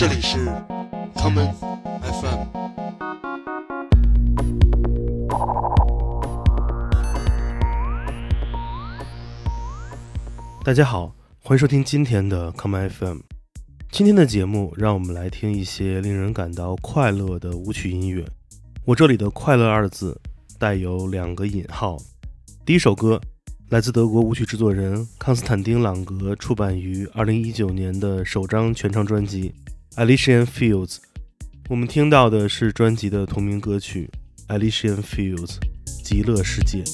这里是 common FM。大家好，欢迎收听今天的 common FM。今天的节目，让我们来听一些令人感到快乐的舞曲音乐。我这里的“快乐”二字带有两个引号。第一首歌来自德国舞曲制作人康斯坦丁·朗格出版于2019年的首张全长专辑《Alician Fields》。我们听到的是专辑的同名歌曲《Alician Fields》（极乐世界）。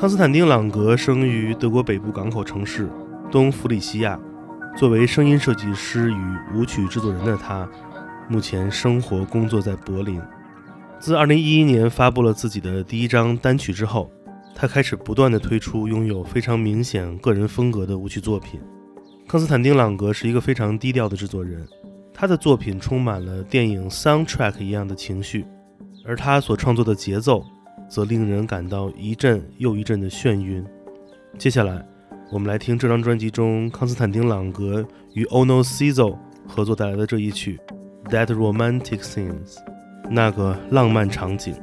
康斯坦丁·朗格生于德国北部港口城市东弗里西亚。作为声音设计师与舞曲制作人的他，目前生活工作在柏林。自2011年发布了自己的第一张单曲之后，他开始不断地推出拥有非常明显个人风格的舞曲作品。康斯坦丁·朗格是一个非常低调的制作人，他的作品充满了电影 soundtrack 一样的情绪，而他所创作的节奏则令人感到一阵又一阵的眩晕。接下来，我们来听这张专辑中康斯坦丁·朗格与 Ono Ciso 合作带来的这一曲《That Romantic Scenes》，那个浪漫场景。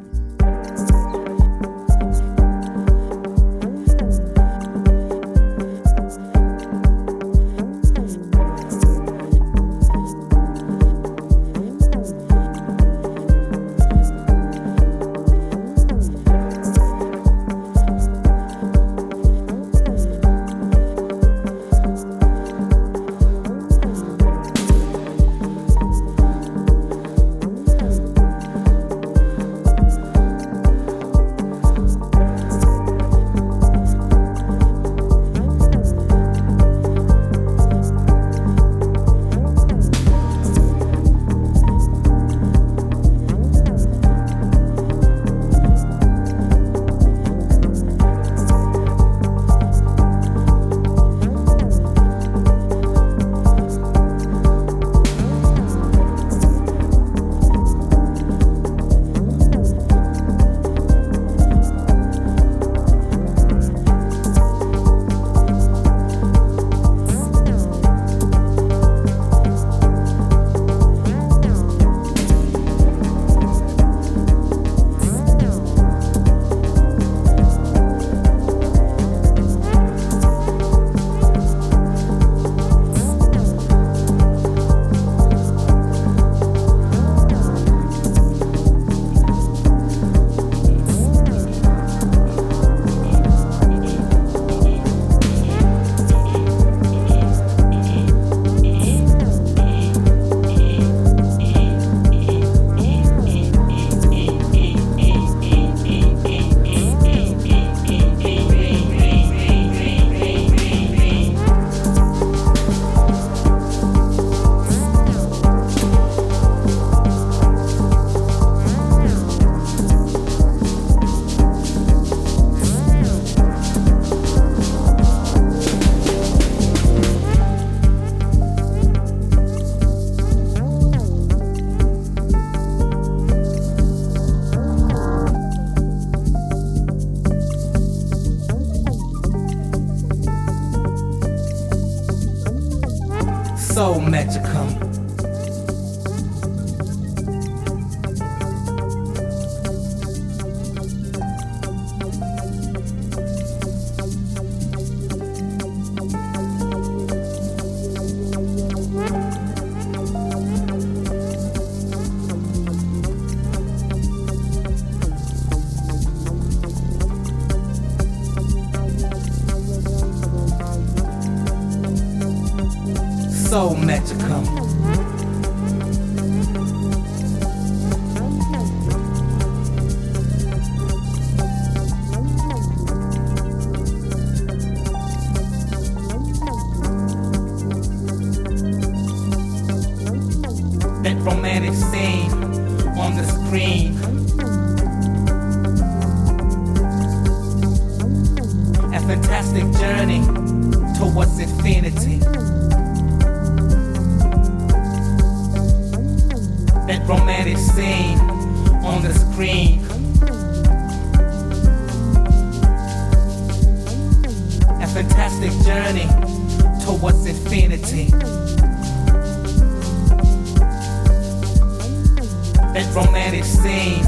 Scene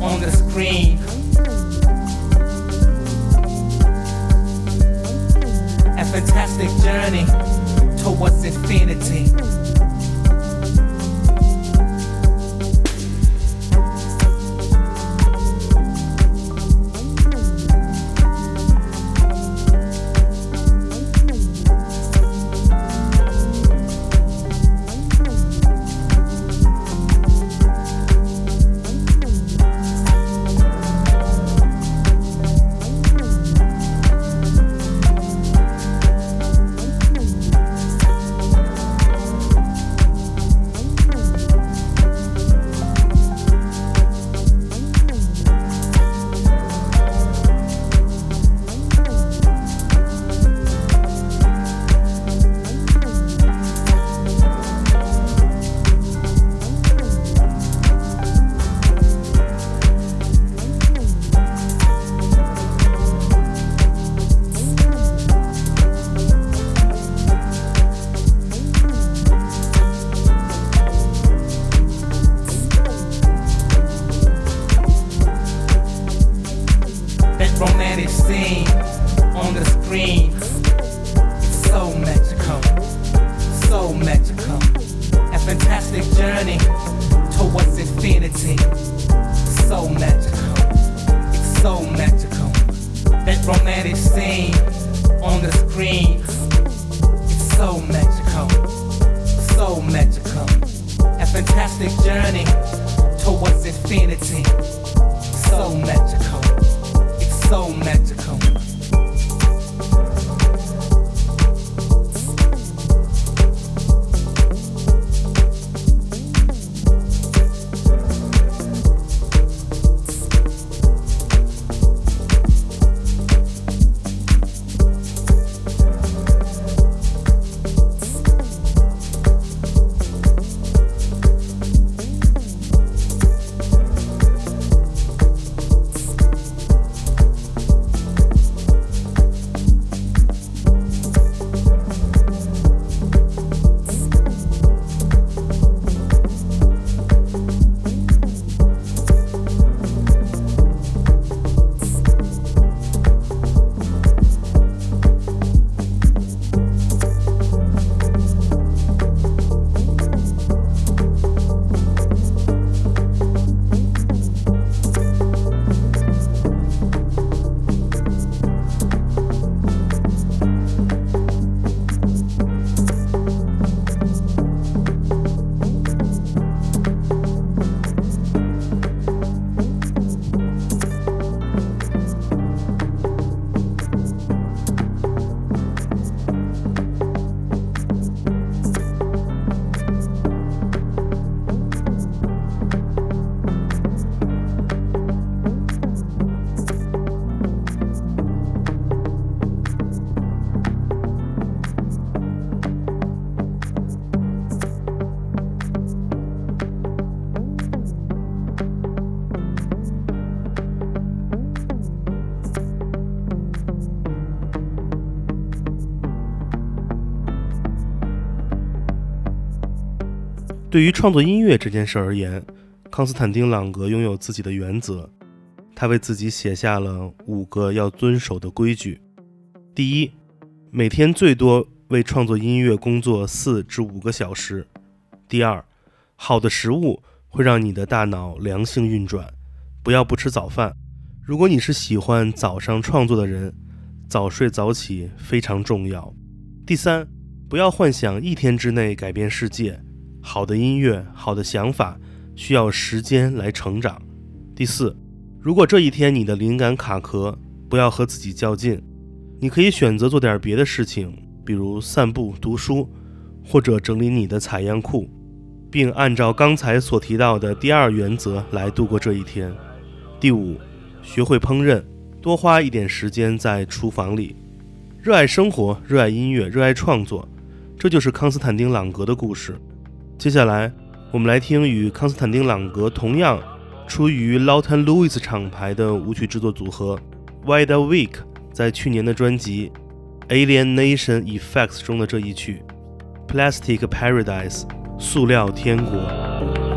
on the screen. A fantastic journey towards infinity. 对于创作音乐这件事而言，康斯坦丁·朗格拥有自己的原则。他为自己写下了五个要遵守的规矩：第一，每天最多为创作音乐工作四至五个小时；第二，好的食物会让你的大脑良性运转，不要不吃早饭。如果你是喜欢早上创作的人，早睡早起非常重要。第三，不要幻想一天之内改变世界。好的音乐、好的想法需要时间来成长。第四，如果这一天你的灵感卡壳，不要和自己较劲，你可以选择做点别的事情，比如散步、读书，或者整理你的采样库，并按照刚才所提到的第二原则来度过这一天。第五，学会烹饪，多花一点时间在厨房里，热爱生活，热爱音乐，热爱创作，这就是康斯坦丁·朗格的故事。接下来，我们来听与康斯坦丁·朗格同样出于 l a u t e n Lewis 厂牌的舞曲制作组合 Wide Awake 在去年的专辑 Alienation Effects 中的这一曲 Plastic Paradise 塑料天国。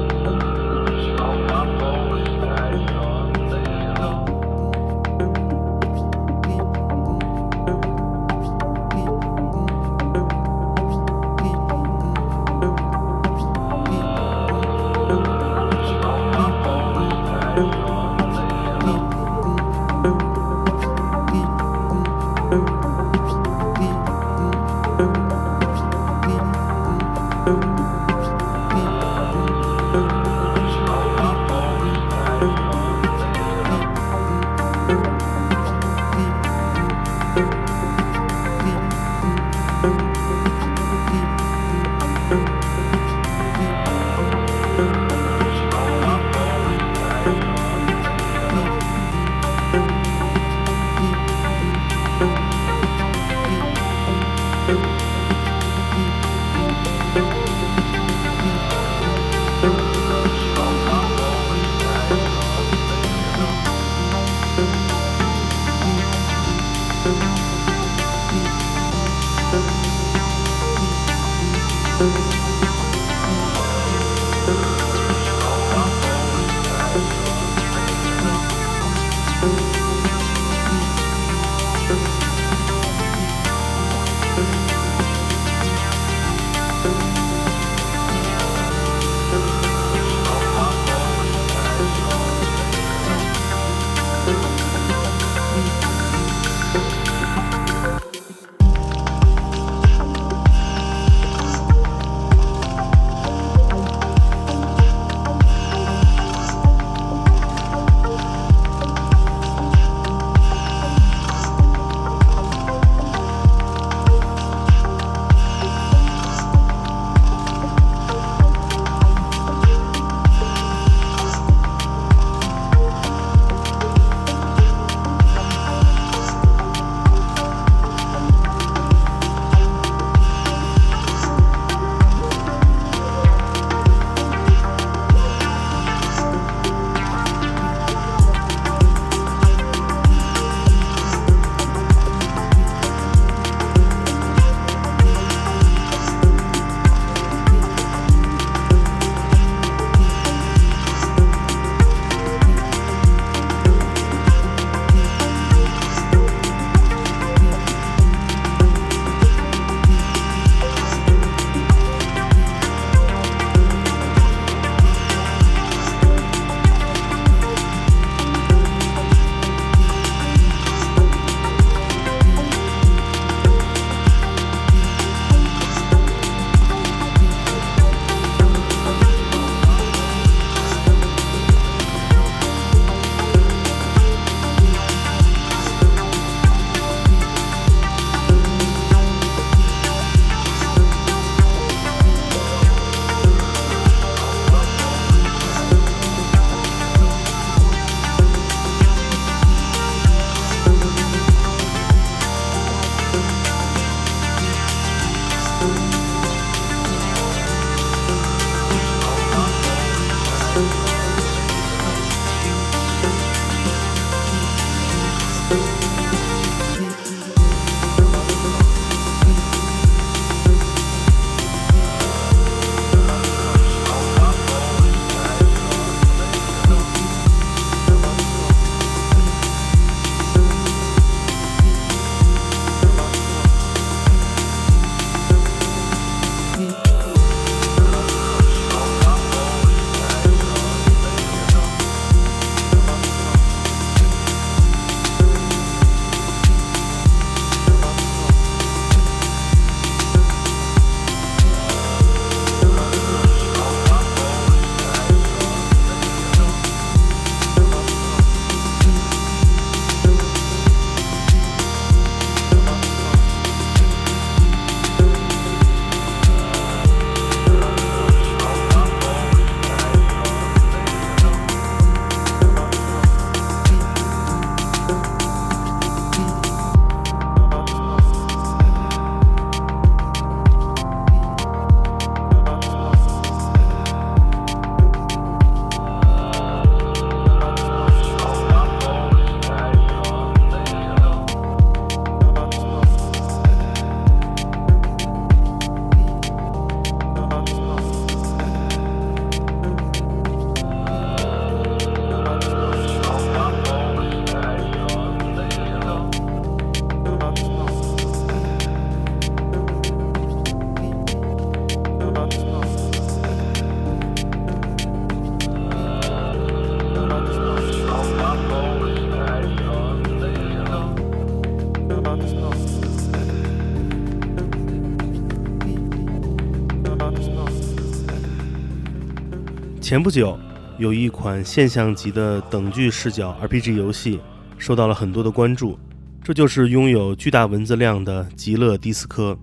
前不久，有一款现象级的等距视角 RPG 游戏受到了很多的关注，这就是拥有巨大文字量的《极乐迪斯科》。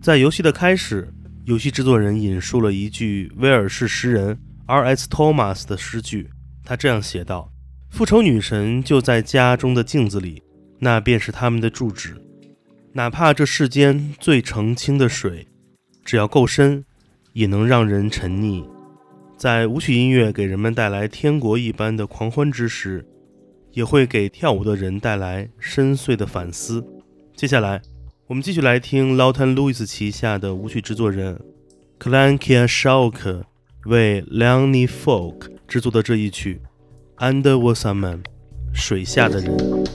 在游戏的开始，游戏制作人引述了一句威尔士诗人 R.S. Thomas 的诗句，他这样写道：“复仇女神就在家中的镜子里，那便是他们的住址。哪怕这世间最澄清的水，只要够深，也能让人沉溺。”在舞曲音乐给人们带来天国一般的狂欢之时，也会给跳舞的人带来深邃的反思。接下来，我们继续来听 Lawton Lewis 旗下的舞曲制作人 Clankia Shauk 为 Leonie Folk 制作的这一曲《Under Was a Man》水下的人。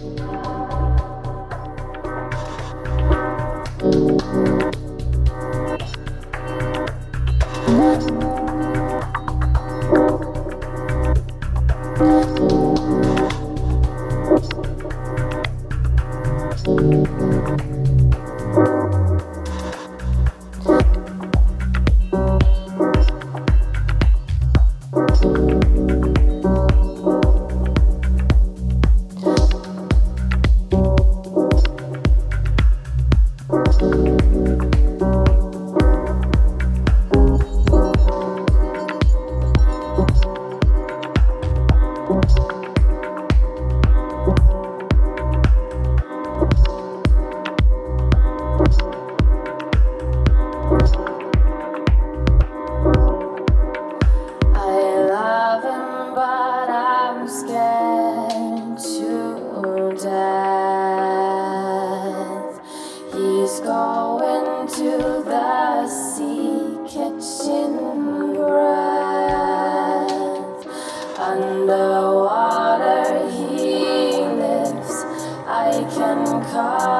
Can call.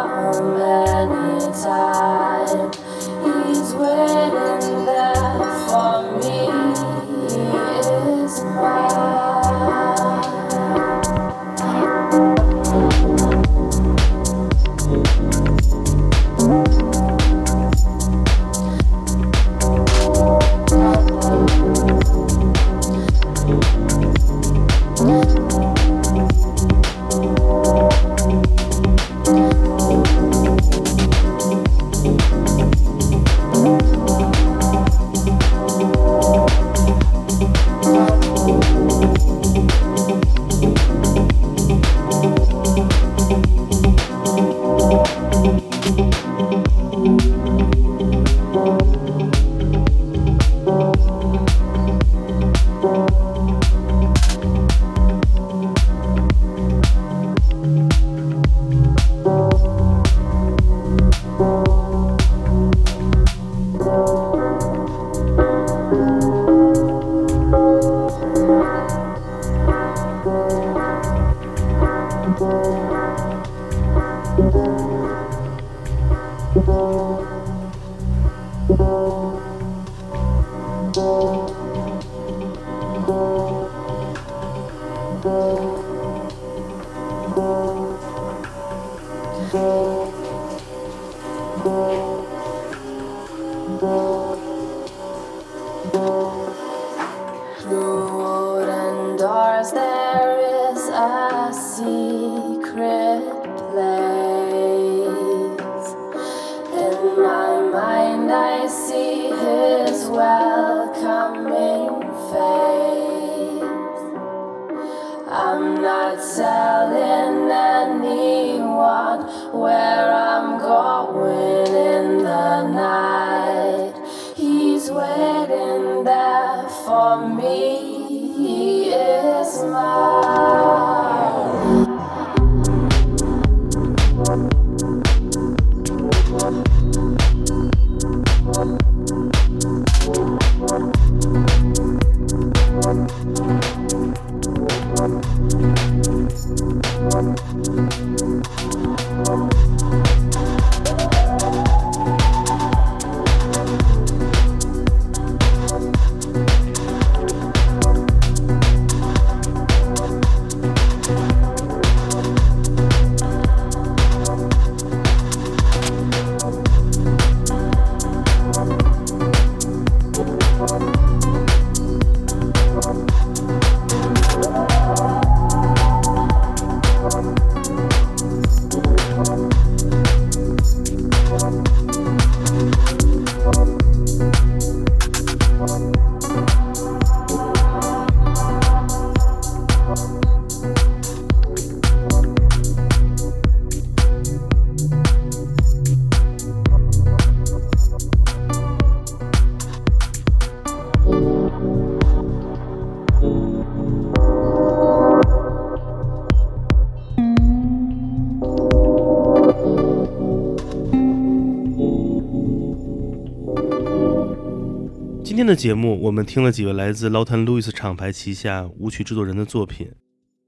的节目，我们听了几位来自 Lawton Lewis 厂牌旗下舞曲制作人的作品。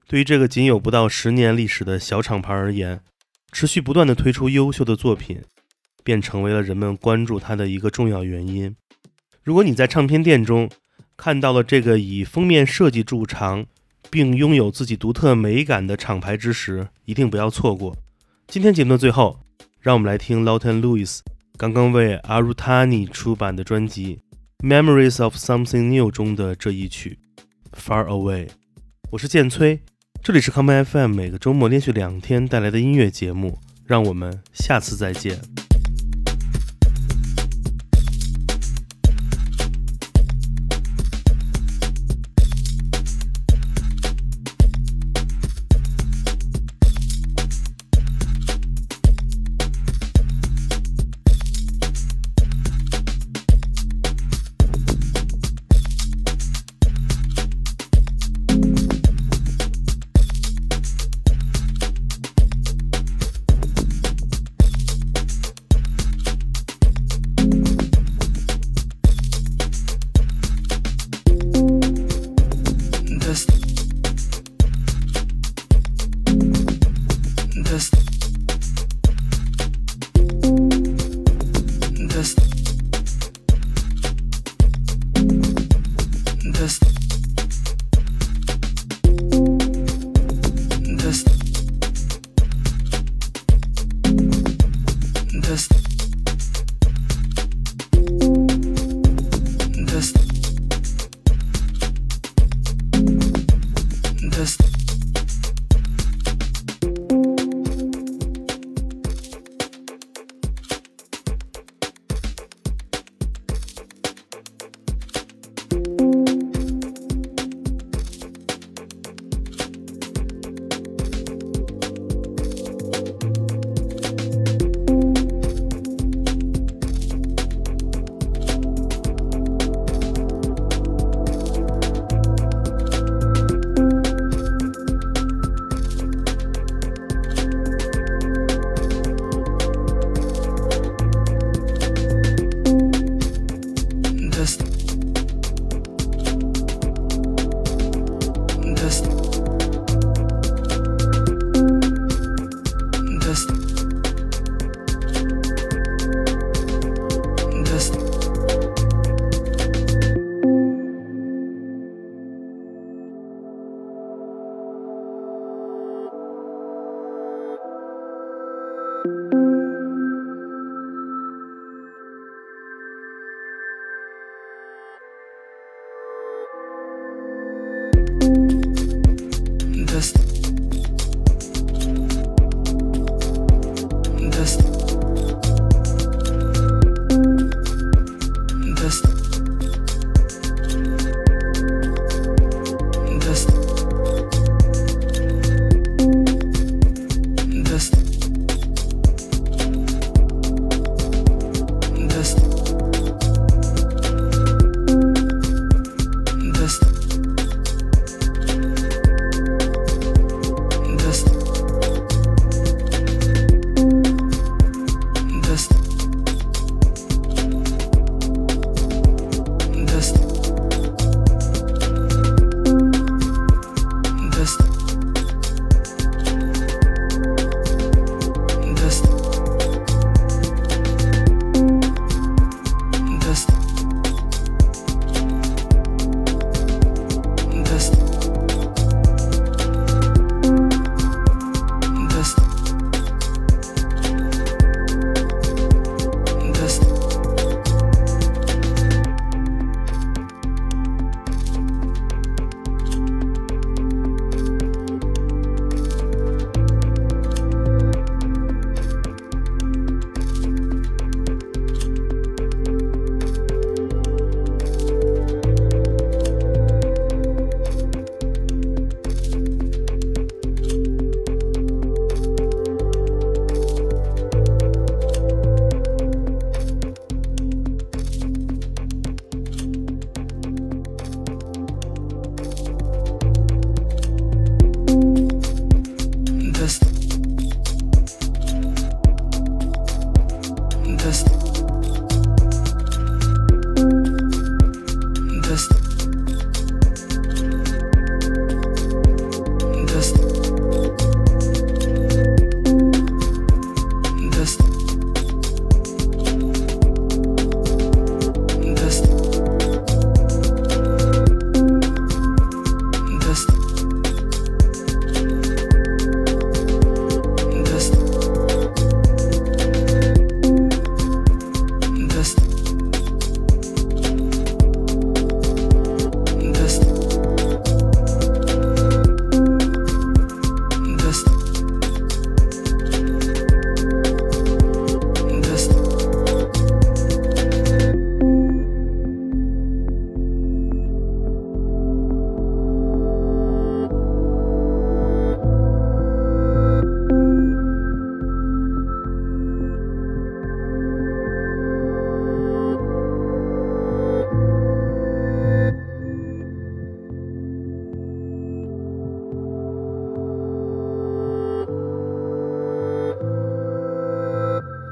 对于这个仅有不到十年历史的小厂牌而言，持续不断的推出优秀的作品，便成为了人们关注它的一个重要原因。如果你在唱片店中看到了这个以封面设计著长，并拥有自己独特美感的厂牌之时，一定不要错过。今天节目的最后，让我们来听 Lawton Lewis 刚刚为 Arutani 出版的专辑《Memories of Something New》中的这一曲《Far Away》。我是建崔，这里是康麦 FM，每个周末连续两天带来的音乐节目。让我们下次再见。